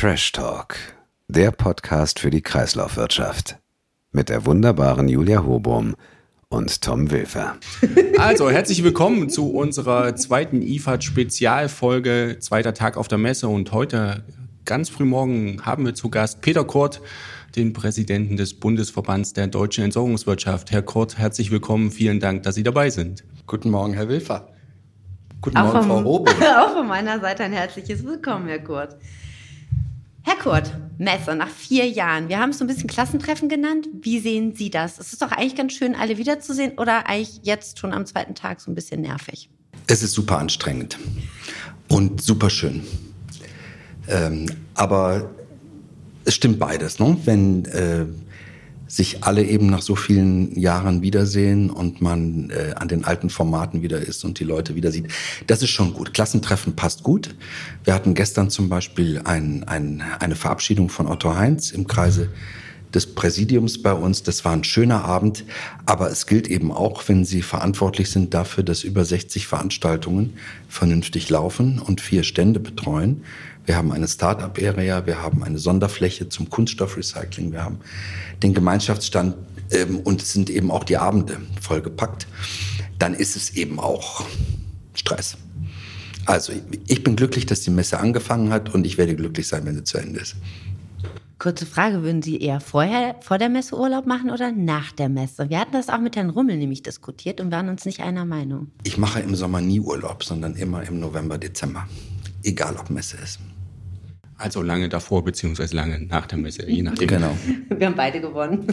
Trash Talk, der Podcast für die Kreislaufwirtschaft. Mit der wunderbaren Julia Hobum und Tom Wilfer. Also, herzlich willkommen zu unserer zweiten IFAD-Spezialfolge, zweiter Tag auf der Messe. Und heute, ganz früh morgen, haben wir zu Gast Peter Kurt, den Präsidenten des Bundesverbands der deutschen Entsorgungswirtschaft. Herr Kurt, herzlich willkommen. Vielen Dank, dass Sie dabei sind. Guten Morgen, Herr Wilfer. Guten auch Morgen, Frau Robe. Auch von meiner Seite ein herzliches Willkommen, Herr Kurt. Herr Kurt, Messe nach vier Jahren. Wir haben es so ein bisschen Klassentreffen genannt. Wie sehen Sie das? Es ist doch eigentlich ganz schön, alle wiederzusehen oder eigentlich jetzt schon am zweiten Tag so ein bisschen nervig? Es ist super anstrengend und super schön. Ähm, aber es stimmt beides. Ne? Wenn äh, sich alle eben nach so vielen Jahren wiedersehen und man äh, an den alten Formaten wieder ist und die Leute wieder sieht. Das ist schon gut. Klassentreffen passt gut. Wir hatten gestern zum Beispiel ein, ein, eine Verabschiedung von Otto Heinz im Kreise des Präsidiums bei uns. Das war ein schöner Abend, aber es gilt eben auch, wenn Sie verantwortlich sind dafür, dass über 60 Veranstaltungen vernünftig laufen und vier Stände betreuen. Wir haben eine Start-up-Area, wir haben eine Sonderfläche zum Kunststoffrecycling, wir haben den Gemeinschaftsstand ähm, und sind eben auch die Abende vollgepackt. Dann ist es eben auch Stress. Also ich bin glücklich, dass die Messe angefangen hat und ich werde glücklich sein, wenn sie zu Ende ist. Kurze Frage, würden Sie eher vorher, vor der Messe Urlaub machen oder nach der Messe? Wir hatten das auch mit Herrn Rummel nämlich diskutiert und waren uns nicht einer Meinung. Ich mache im Sommer nie Urlaub, sondern immer im November, Dezember. Egal, ob Messe ist. Also lange davor beziehungsweise lange nach der Messe, je nachdem. Genau. Wir haben beide gewonnen.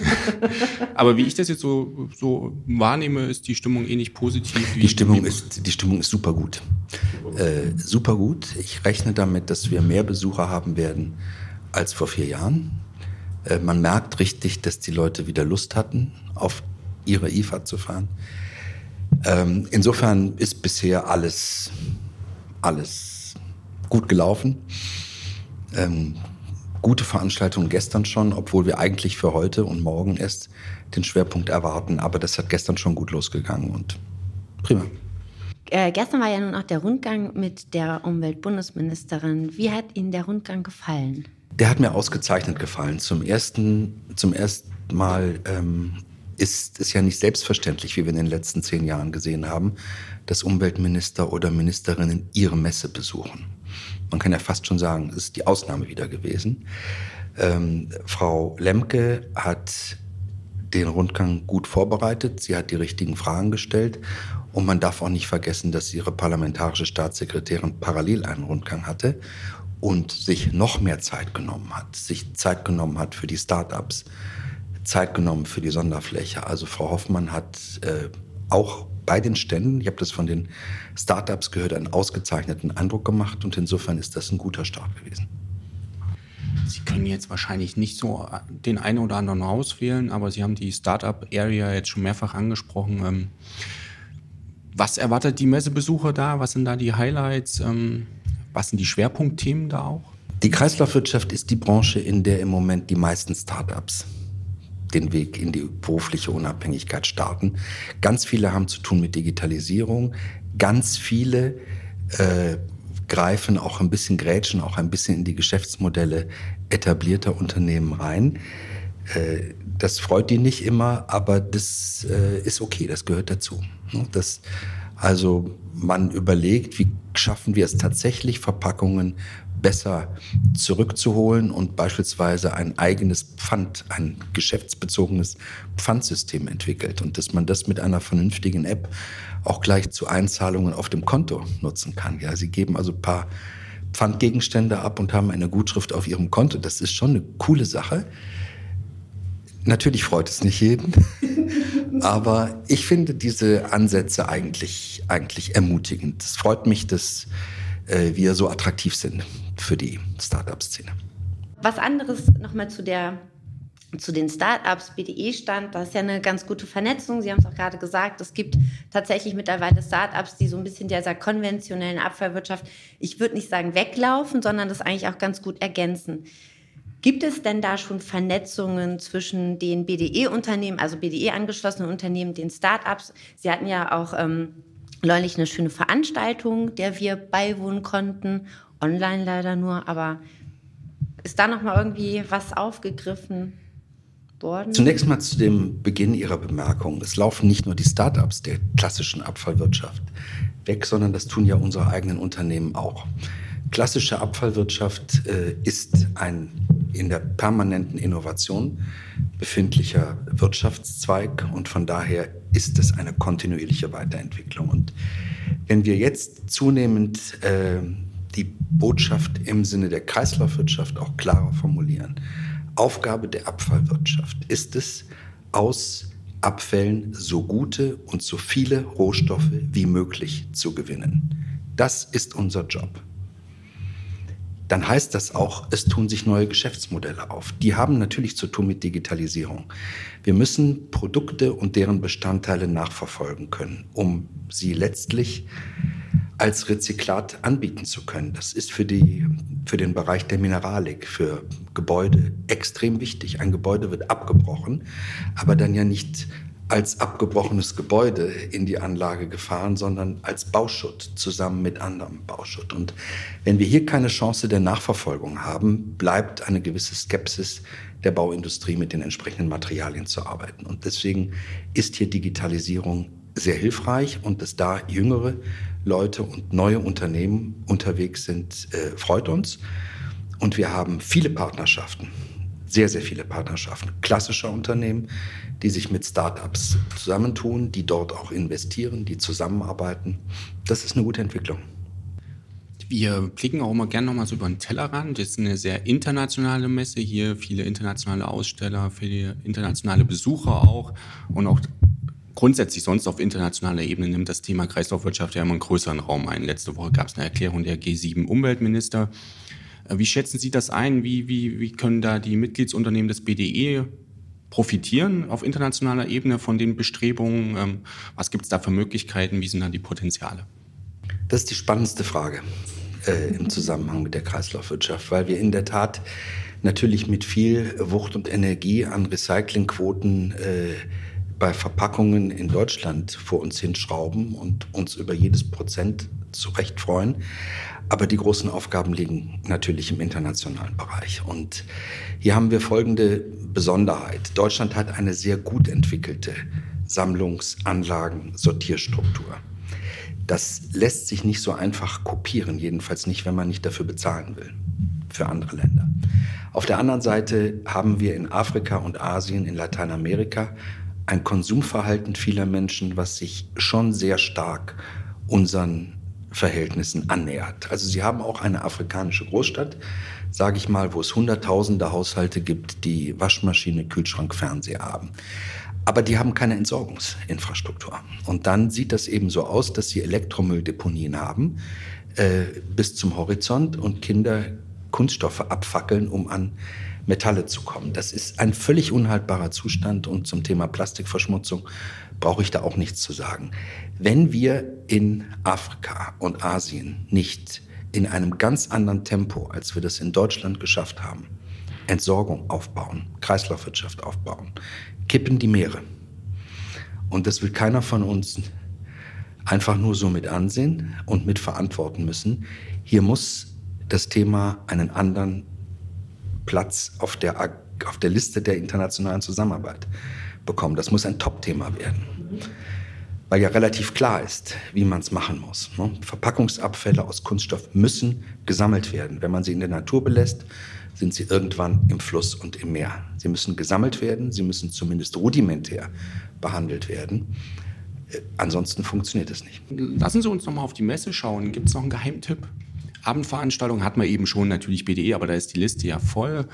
Aber wie ich das jetzt so, so wahrnehme, ist die Stimmung ähnlich eh positiv. die Stimmung ist, die Stimmung ist super gut. Äh, super gut. Ich rechne damit, dass wir mehr Besucher haben werden als vor vier Jahren. Äh, man merkt richtig, dass die Leute wieder Lust hatten, auf ihre IFA zu fahren. Ähm, insofern ist bisher alles, alles gut gelaufen. Ähm, gute Veranstaltung gestern schon, obwohl wir eigentlich für heute und morgen erst den Schwerpunkt erwarten. Aber das hat gestern schon gut losgegangen und prima. Äh, gestern war ja nun auch der Rundgang mit der Umweltbundesministerin. Wie hat Ihnen der Rundgang gefallen? Der hat mir ausgezeichnet gefallen. Zum ersten, zum ersten Mal ähm, ist es ja nicht selbstverständlich, wie wir in den letzten zehn Jahren gesehen haben, dass Umweltminister oder Ministerinnen ihre Messe besuchen. Man kann ja fast schon sagen, es ist die Ausnahme wieder gewesen. Ähm, Frau Lemke hat den Rundgang gut vorbereitet. Sie hat die richtigen Fragen gestellt. Und man darf auch nicht vergessen, dass ihre parlamentarische Staatssekretärin parallel einen Rundgang hatte und sich noch mehr Zeit genommen hat, sich Zeit genommen hat für die Start-ups, Zeit genommen für die Sonderfläche. Also Frau Hoffmann hat äh, auch bei den Ständen, ich habe das von den Start-ups gehört, einen ausgezeichneten Eindruck gemacht und insofern ist das ein guter Start gewesen. Sie können jetzt wahrscheinlich nicht so den einen oder anderen auswählen, aber Sie haben die Startup-Area jetzt schon mehrfach angesprochen. Ähm, was erwartet die Messebesucher da? Was sind da die Highlights? Was sind die Schwerpunktthemen da auch? Die Kreislaufwirtschaft ist die Branche, in der im Moment die meisten Startups den Weg in die berufliche Unabhängigkeit starten. Ganz viele haben zu tun mit Digitalisierung. Ganz viele äh, greifen auch ein bisschen, grätschen auch ein bisschen in die Geschäftsmodelle etablierter Unternehmen rein. Äh, das freut die nicht immer, aber das äh, ist okay, das gehört dazu. Ne? Das, also man überlegt, wie schaffen wir es tatsächlich, Verpackungen besser zurückzuholen und beispielsweise ein eigenes Pfand, ein geschäftsbezogenes Pfandsystem entwickelt und dass man das mit einer vernünftigen App auch gleich zu Einzahlungen auf dem Konto nutzen kann. Ja, sie geben also ein paar Pfandgegenstände ab und haben eine Gutschrift auf ihrem Konto. Das ist schon eine coole Sache. Natürlich freut es nicht jeden, aber ich finde diese Ansätze eigentlich, eigentlich ermutigend. Es freut mich, dass äh, wir so attraktiv sind für die Startup-Szene. Was anderes nochmal zu der zu den Startups, BDE-Stand, da ist ja eine ganz gute Vernetzung. Sie haben es auch gerade gesagt, es gibt tatsächlich mittlerweile Startups, die so ein bisschen dieser konventionellen Abfallwirtschaft, ich würde nicht sagen weglaufen, sondern das eigentlich auch ganz gut ergänzen. Gibt es denn da schon Vernetzungen zwischen den BDE-Unternehmen, also BDE-angeschlossenen Unternehmen, den Startups? Sie hatten ja auch ähm, neulich eine schöne Veranstaltung, der wir beiwohnen konnten online leider nur, aber ist da nochmal irgendwie was aufgegriffen worden? Zunächst mal zu dem Beginn Ihrer Bemerkung. Es laufen nicht nur die Start-ups der klassischen Abfallwirtschaft weg, sondern das tun ja unsere eigenen Unternehmen auch. Klassische Abfallwirtschaft äh, ist ein in der permanenten Innovation befindlicher Wirtschaftszweig und von daher ist es eine kontinuierliche Weiterentwicklung. Und wenn wir jetzt zunehmend äh, die Botschaft im Sinne der Kreislaufwirtschaft auch klarer formulieren, Aufgabe der Abfallwirtschaft ist es, aus Abfällen so gute und so viele Rohstoffe wie möglich zu gewinnen. Das ist unser Job. Dann heißt das auch, es tun sich neue Geschäftsmodelle auf. Die haben natürlich zu tun mit Digitalisierung. Wir müssen Produkte und deren Bestandteile nachverfolgen können, um sie letztlich als Rezyklat anbieten zu können. Das ist für, die, für den Bereich der Mineralik, für Gebäude extrem wichtig. Ein Gebäude wird abgebrochen, aber dann ja nicht als abgebrochenes Gebäude in die Anlage gefahren, sondern als Bauschutt zusammen mit anderem Bauschutt. Und wenn wir hier keine Chance der Nachverfolgung haben, bleibt eine gewisse Skepsis der Bauindustrie mit den entsprechenden Materialien zu arbeiten. Und deswegen ist hier Digitalisierung sehr hilfreich und dass da jüngere Leute und neue Unternehmen unterwegs sind, äh, freut uns. Und wir haben viele Partnerschaften, sehr, sehr viele Partnerschaften klassischer Unternehmen, die sich mit Startups zusammentun, die dort auch investieren, die zusammenarbeiten. Das ist eine gute Entwicklung. Wir blicken auch immer gerne nochmal so über den Tellerrand. Das ist eine sehr internationale Messe hier, viele internationale Aussteller, viele internationale Besucher auch und auch grundsätzlich sonst auf internationaler Ebene nimmt das Thema Kreislaufwirtschaft ja immer einen größeren Raum ein. Letzte Woche gab es eine Erklärung der G7 Umweltminister. Äh, wie schätzen Sie das ein? Wie, wie, wie können da die Mitgliedsunternehmen des BDE profitieren auf internationaler Ebene von den Bestrebungen? Ähm, was gibt es da für Möglichkeiten? Wie sind da die Potenziale? Das ist die spannendste Frage äh, im Zusammenhang mit der Kreislaufwirtschaft, weil wir in der Tat natürlich mit viel Wucht und Energie an Recyclingquoten äh, bei Verpackungen in Deutschland vor uns hinschrauben und uns über jedes Prozent zurecht freuen. Aber die großen Aufgaben liegen natürlich im internationalen Bereich. Und hier haben wir folgende Besonderheit. Deutschland hat eine sehr gut entwickelte Sammlungsanlagen, Sortierstruktur. Das lässt sich nicht so einfach kopieren, jedenfalls nicht, wenn man nicht dafür bezahlen will, für andere Länder. Auf der anderen Seite haben wir in Afrika und Asien, in Lateinamerika ein Konsumverhalten vieler Menschen, was sich schon sehr stark unseren Verhältnissen annähert. Also sie haben auch eine afrikanische Großstadt, sage ich mal, wo es hunderttausende Haushalte gibt, die Waschmaschine, Kühlschrank, Fernseher haben. Aber die haben keine Entsorgungsinfrastruktur. Und dann sieht das eben so aus, dass sie Elektromülldeponien haben äh, bis zum Horizont und Kinder Kunststoffe abfackeln, um an Metalle zu kommen. Das ist ein völlig unhaltbarer Zustand und zum Thema Plastikverschmutzung brauche ich da auch nichts zu sagen. Wenn wir in Afrika und Asien nicht in einem ganz anderen Tempo, als wir das in Deutschland geschafft haben, Entsorgung aufbauen, Kreislaufwirtschaft aufbauen, kippen die Meere. Und das will keiner von uns einfach nur so mit ansehen und mit verantworten müssen. Hier muss das Thema einen anderen Platz auf der, auf der Liste der internationalen Zusammenarbeit bekommen. Das muss ein Top-Thema werden. Weil ja relativ klar ist, wie man es machen muss. Ne? Verpackungsabfälle aus Kunststoff müssen gesammelt werden. Wenn man sie in der Natur belässt, sind sie irgendwann im Fluss und im Meer. Sie müssen gesammelt werden, sie müssen zumindest rudimentär behandelt werden. Äh, ansonsten funktioniert es nicht. Lassen Sie uns noch mal auf die Messe schauen. Gibt es noch einen Geheimtipp? Abendveranstaltung hat man eben schon, natürlich BDE, aber da ist die Liste ja voll.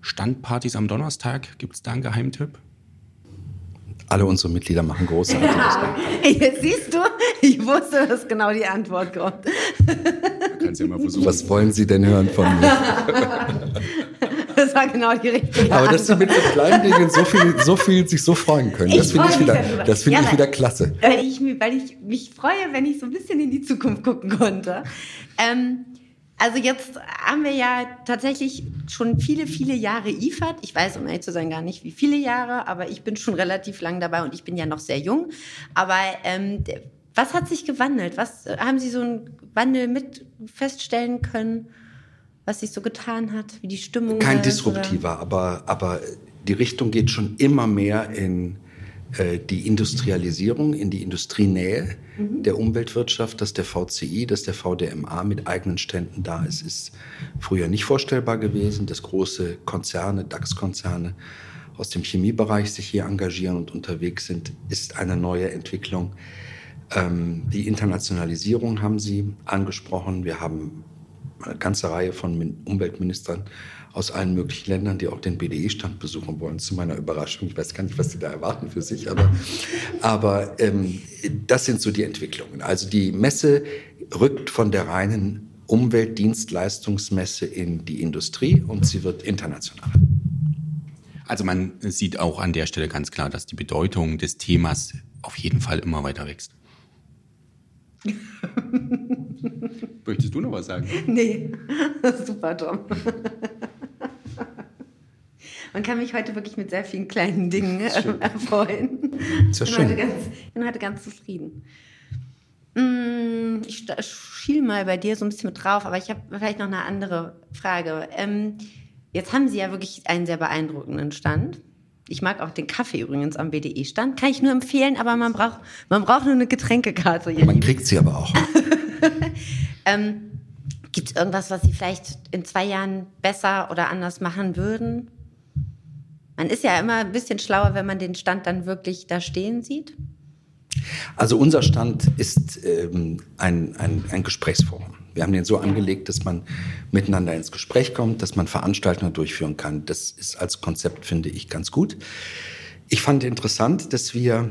Standpartys am Donnerstag, gibt es da einen Geheimtipp? Alle unsere Mitglieder machen großartiges. Jetzt siehst du, ich wusste, dass genau die Antwort kommt. Kannst ja mal versuchen. Was wollen Sie denn hören von mir? Das war genau die richtige Aber dass Sie mit so kleinen Dingen so viel, so viel sich so freuen können, das finde ich, wieder, das find ja, ich wieder klasse. Weil ich, weil ich mich freue, wenn ich so ein bisschen in die Zukunft gucken konnte. Ähm, also jetzt haben wir ja tatsächlich schon viele, viele Jahre IFAD. Ich weiß, um ehrlich zu sein, gar nicht wie viele Jahre, aber ich bin schon relativ lang dabei und ich bin ja noch sehr jung. Aber ähm, was hat sich gewandelt? Was haben Sie so einen Wandel mit feststellen können? was sich so getan hat, wie die Stimmung Kein ist, disruptiver, aber, aber die Richtung geht schon immer mehr in die Industrialisierung, in die Industrienähe mhm. der Umweltwirtschaft, dass der VCI, dass der VDMA mit eigenen Ständen da ist, ist früher nicht vorstellbar gewesen, dass große Konzerne, DAX-Konzerne aus dem Chemiebereich sich hier engagieren und unterwegs sind, ist eine neue Entwicklung. Ähm, die Internationalisierung haben Sie angesprochen. Wir haben eine ganze Reihe von Umweltministern aus allen möglichen Ländern, die auch den BDE-Stand besuchen wollen, zu meiner Überraschung. Ich weiß gar nicht, was sie da erwarten für sich, aber, aber ähm, das sind so die Entwicklungen. Also die Messe rückt von der reinen Umweltdienstleistungsmesse in die Industrie und sie wird internationaler. Also man sieht auch an der Stelle ganz klar, dass die Bedeutung des Themas auf jeden Fall immer weiter wächst. Möchtest du noch was sagen? Nee, super, Tom. Man kann mich heute wirklich mit sehr vielen kleinen Dingen äh, erfreuen. Ist ja schön. Ganz, ich bin heute ganz zufrieden. Mm, ich schiel mal bei dir so ein bisschen mit drauf, aber ich habe vielleicht noch eine andere Frage. Ähm, jetzt haben Sie ja wirklich einen sehr beeindruckenden Stand. Ich mag auch den Kaffee übrigens am BDE-Stand. Kann ich nur empfehlen, aber man braucht, man braucht nur eine Getränkekarte. man Lieben. kriegt sie aber auch. ähm, Gibt es irgendwas, was Sie vielleicht in zwei Jahren besser oder anders machen würden? Man ist ja immer ein bisschen schlauer, wenn man den Stand dann wirklich da stehen sieht. Also unser Stand ist ähm, ein, ein, ein Gesprächsforum. Wir haben den so angelegt, dass man miteinander ins Gespräch kommt, dass man Veranstaltungen durchführen kann. Das ist als Konzept, finde ich, ganz gut. Ich fand interessant, dass wir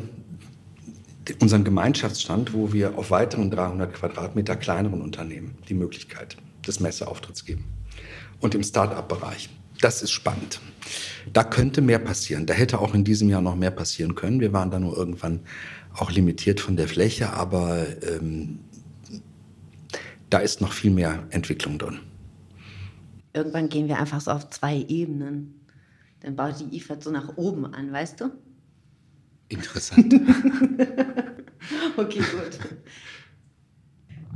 unseren Gemeinschaftsstand, wo wir auf weiteren 300 Quadratmeter kleineren Unternehmen die Möglichkeit des Messeauftritts geben. Und im Start-up-Bereich. Das ist spannend. Da könnte mehr passieren. Da hätte auch in diesem Jahr noch mehr passieren können. Wir waren da nur irgendwann auch limitiert von der Fläche, aber ähm, da ist noch viel mehr Entwicklung drin. Irgendwann gehen wir einfach so auf zwei Ebenen. Dann baut die IFAD so nach oben an, weißt du? Interessant. okay, gut.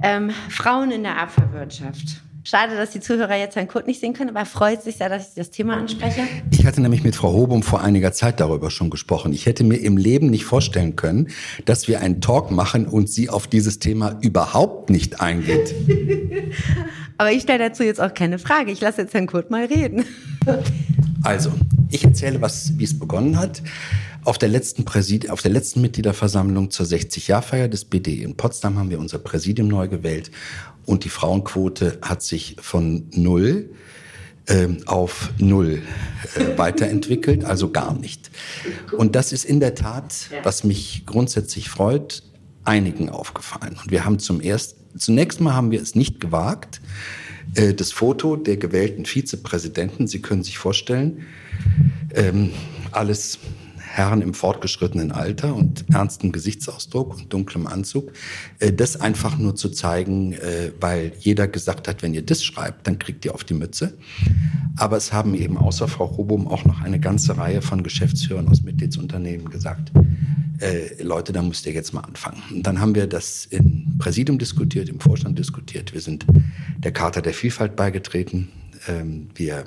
Ähm, Frauen in der Abfallwirtschaft. Schade, dass die Zuhörer jetzt Herrn Kurt nicht sehen können, aber er freut sich sehr, dass ich das Thema anspreche. Ich hatte nämlich mit Frau Hobum vor einiger Zeit darüber schon gesprochen. Ich hätte mir im Leben nicht vorstellen können, dass wir einen Talk machen und sie auf dieses Thema überhaupt nicht eingeht. aber ich stelle dazu jetzt auch keine Frage. Ich lasse jetzt Herrn Kurt mal reden. also, ich erzähle, was, wie es begonnen hat. Auf der letzten Präsid auf der letzten Mitgliederversammlung zur 60-Jahr-Feier des BD in Potsdam haben wir unser Präsidium neu gewählt und die Frauenquote hat sich von null ähm, auf null äh, weiterentwickelt, also gar nicht. Und das ist in der Tat, was mich grundsätzlich freut, einigen aufgefallen. Und wir haben zum ersten, zunächst mal haben wir es nicht gewagt, äh, das Foto der gewählten Vizepräsidenten, Sie können sich vorstellen, ähm, alles Herren im fortgeschrittenen Alter und ernstem Gesichtsausdruck und dunklem Anzug, äh, das einfach nur zu zeigen, äh, weil jeder gesagt hat, wenn ihr das schreibt, dann kriegt ihr auf die Mütze. Aber es haben eben außer Frau Robum auch noch eine ganze Reihe von Geschäftsführern aus Mitgliedsunternehmen gesagt, äh, Leute, da müsst ihr jetzt mal anfangen. Und dann haben wir das im Präsidium diskutiert, im Vorstand diskutiert. Wir sind der Charta der Vielfalt beigetreten. Ähm, wir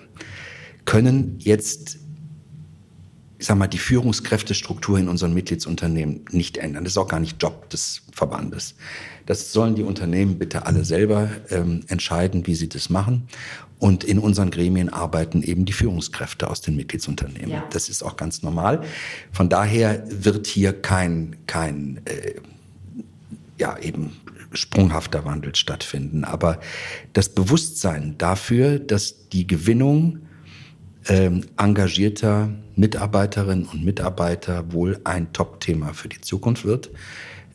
können jetzt ich sag mal, die Führungskräftestruktur in unseren Mitgliedsunternehmen nicht ändern. Das ist auch gar nicht Job des Verbandes. Das sollen die Unternehmen bitte alle selber ähm, entscheiden, wie sie das machen. Und in unseren Gremien arbeiten eben die Führungskräfte aus den Mitgliedsunternehmen. Ja. Das ist auch ganz normal. Von daher wird hier kein, kein äh, ja, eben sprunghafter Wandel stattfinden. Aber das Bewusstsein dafür, dass die Gewinnung ähm, engagierter Mitarbeiterinnen und Mitarbeiter wohl ein Top-Thema für die Zukunft wird.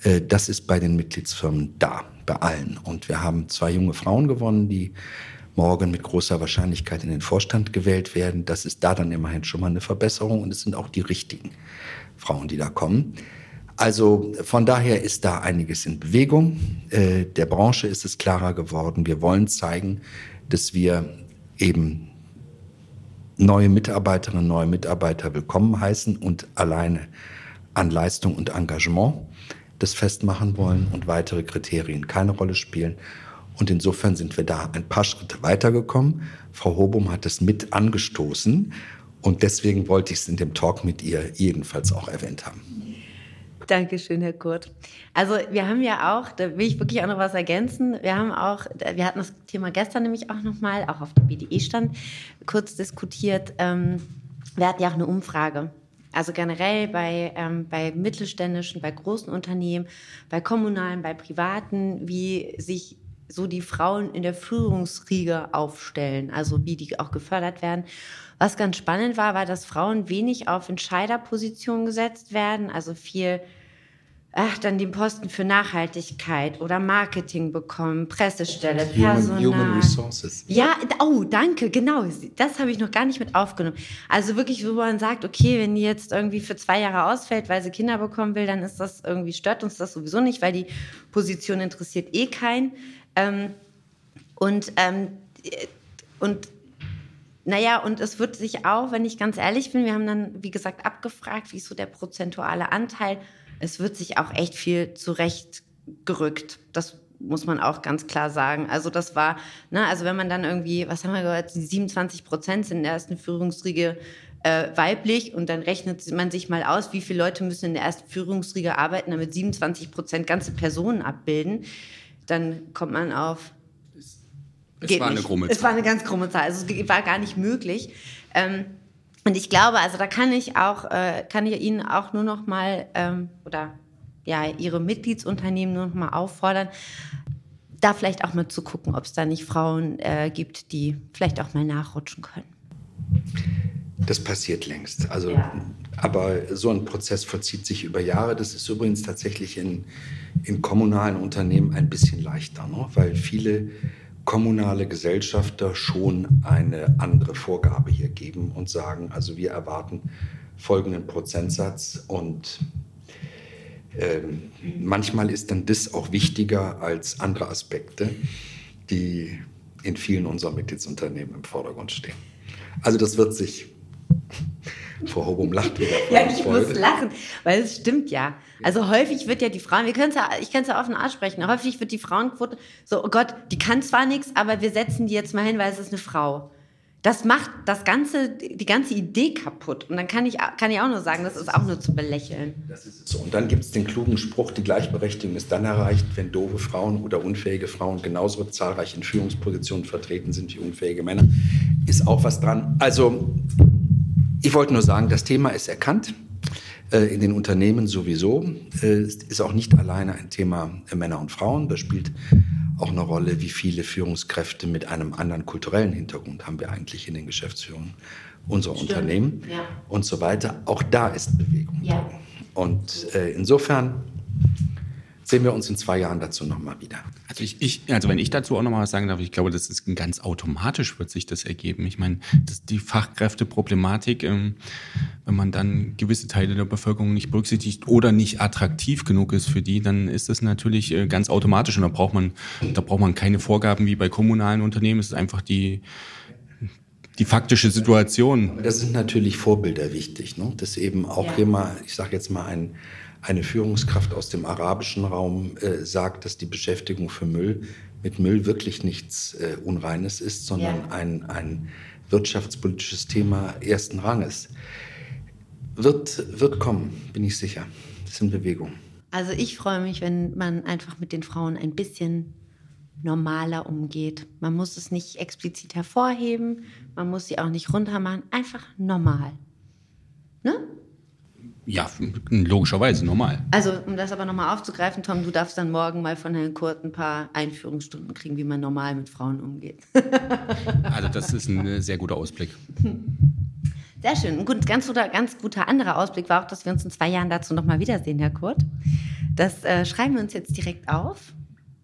Äh, das ist bei den Mitgliedsfirmen da, bei allen. Und wir haben zwei junge Frauen gewonnen, die morgen mit großer Wahrscheinlichkeit in den Vorstand gewählt werden. Das ist da dann immerhin schon mal eine Verbesserung und es sind auch die richtigen Frauen, die da kommen. Also von daher ist da einiges in Bewegung. Äh, der Branche ist es klarer geworden. Wir wollen zeigen, dass wir eben neue Mitarbeiterinnen, neue Mitarbeiter willkommen heißen und alleine an Leistung und Engagement das festmachen wollen und weitere Kriterien keine Rolle spielen. Und insofern sind wir da ein paar Schritte weitergekommen. Frau Hobum hat es mit angestoßen. Und deswegen wollte ich es in dem Talk mit ihr jedenfalls auch erwähnt haben. Dankeschön, Herr Kurt. Also wir haben ja auch, da will ich wirklich auch noch was ergänzen. Wir haben auch, wir hatten das Thema gestern nämlich auch nochmal, auch auf dem BDE-Stand, kurz diskutiert. Ähm, wir hatten ja auch eine Umfrage. Also generell bei, ähm, bei mittelständischen, bei großen Unternehmen, bei kommunalen, bei privaten, wie sich so die Frauen in der Führungsriege aufstellen, also wie die auch gefördert werden. Was ganz spannend war, war, dass Frauen wenig auf Entscheiderpositionen gesetzt werden, also viel ach, dann den Posten für Nachhaltigkeit oder Marketing bekommen, Pressestelle, Personal. Human, Human Resources. Ja, oh, danke, genau. Das habe ich noch gar nicht mit aufgenommen. Also wirklich, wo man sagt, okay, wenn die jetzt irgendwie für zwei Jahre ausfällt, weil sie Kinder bekommen will, dann ist das irgendwie, stört uns das sowieso nicht, weil die Position interessiert eh keinen. Ähm, und, ähm, und naja, und es wird sich auch, wenn ich ganz ehrlich bin, wir haben dann, wie gesagt, abgefragt, wie ist so der prozentuale Anteil es wird sich auch echt viel zurechtgerückt. Das muss man auch ganz klar sagen. Also das war, ne, also wenn man dann irgendwie, was haben wir gehört, 27 Prozent sind in der ersten Führungsriege äh, weiblich und dann rechnet man sich mal aus, wie viele Leute müssen in der ersten Führungsriege arbeiten, damit 27 Prozent ganze Personen abbilden, dann kommt man auf. Es war eine krumme Zahl. Es war eine ganz krumme Zahl. Also es war gar nicht möglich. Ähm, und ich glaube, also da kann ich auch, äh, kann ich Ihnen auch nur noch mal ähm, oder ja Ihre Mitgliedsunternehmen nur noch mal auffordern, da vielleicht auch mal zu gucken, ob es da nicht Frauen äh, gibt, die vielleicht auch mal nachrutschen können. Das passiert längst. Also, ja. aber so ein Prozess vollzieht sich über Jahre. Das ist übrigens tatsächlich in, in kommunalen Unternehmen ein bisschen leichter, ne? weil viele kommunale Gesellschafter schon eine andere Vorgabe hier geben und sagen, also wir erwarten folgenden Prozentsatz und ähm, manchmal ist dann das auch wichtiger als andere Aspekte, die in vielen unserer Mitgliedsunternehmen im Vordergrund stehen. Also das wird sich Frau Hobum lacht wieder. Ja, ich Freude. muss lachen, weil es stimmt ja. Also häufig wird ja die Frauen, wir können ja, ich kann es ja offen aussprechen, häufig wird die Frauenquote so, oh Gott, die kann zwar nichts, aber wir setzen die jetzt mal hin, weil es ist eine Frau. Das macht das ganze, die ganze Idee kaputt. Und dann kann ich, kann ich auch nur sagen, das ist auch nur zu belächeln. Das ist so. Und dann gibt es den klugen Spruch, die Gleichberechtigung ist dann erreicht, wenn doofe Frauen oder unfähige Frauen genauso zahlreich in Führungspositionen vertreten sind wie unfähige Männer. Ist auch was dran. Also ich wollte nur sagen, das Thema ist erkannt. Äh, in den Unternehmen sowieso. Es äh, ist auch nicht alleine ein Thema äh, Männer und Frauen. Da spielt auch eine Rolle, wie viele Führungskräfte mit einem anderen kulturellen Hintergrund haben wir eigentlich in den Geschäftsführungen unserer Stimmt. Unternehmen ja. und so weiter. Auch da ist Bewegung. Ja. Und insofern sehen wir uns in zwei Jahren dazu nochmal wieder. Also ich, ich, also wenn ich dazu auch nochmal was sagen darf, ich glaube, das ist ganz automatisch wird sich das ergeben. Ich meine, das, die Fachkräfteproblematik, ähm, wenn man dann gewisse Teile der Bevölkerung nicht berücksichtigt oder nicht attraktiv genug ist für die, dann ist das natürlich äh, ganz automatisch und da braucht man, da braucht man keine Vorgaben wie bei kommunalen Unternehmen. Es ist einfach die die faktische Situation. Das sind natürlich Vorbilder wichtig, ne? dass eben auch ja. immer, ich sage jetzt mal, ein eine Führungskraft aus dem arabischen Raum äh, sagt, dass die Beschäftigung für Müll mit Müll wirklich nichts äh, Unreines ist, sondern ja. ein, ein wirtschaftspolitisches Thema ersten Ranges. Wird, wird kommen, bin ich sicher. Das ist in Bewegung. Also ich freue mich, wenn man einfach mit den Frauen ein bisschen normaler umgeht. Man muss es nicht explizit hervorheben, man muss sie auch nicht runtermachen, einfach normal. Ne? Ja, logischerweise, normal. Also, um das aber nochmal aufzugreifen, Tom, du darfst dann morgen mal von Herrn Kurt ein paar Einführungsstunden kriegen, wie man normal mit Frauen umgeht. also, das ist ein sehr guter Ausblick. Sehr schön. Ein gut, ganz, guter, ganz guter anderer Ausblick war auch, dass wir uns in zwei Jahren dazu nochmal wiedersehen, Herr Kurt. Das äh, schreiben wir uns jetzt direkt auf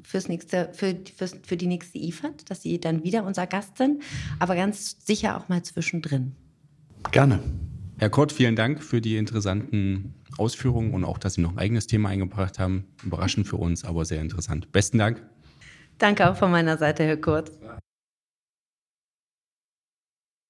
fürs nächste, für, fürs, für die nächste IFAD, dass Sie dann wieder unser Gast sind, aber ganz sicher auch mal zwischendrin. Gerne. Herr Kurt, vielen Dank für die interessanten Ausführungen und auch, dass Sie noch ein eigenes Thema eingebracht haben. Überraschend für uns, aber sehr interessant. Besten Dank. Danke auch von meiner Seite, Herr Kurt.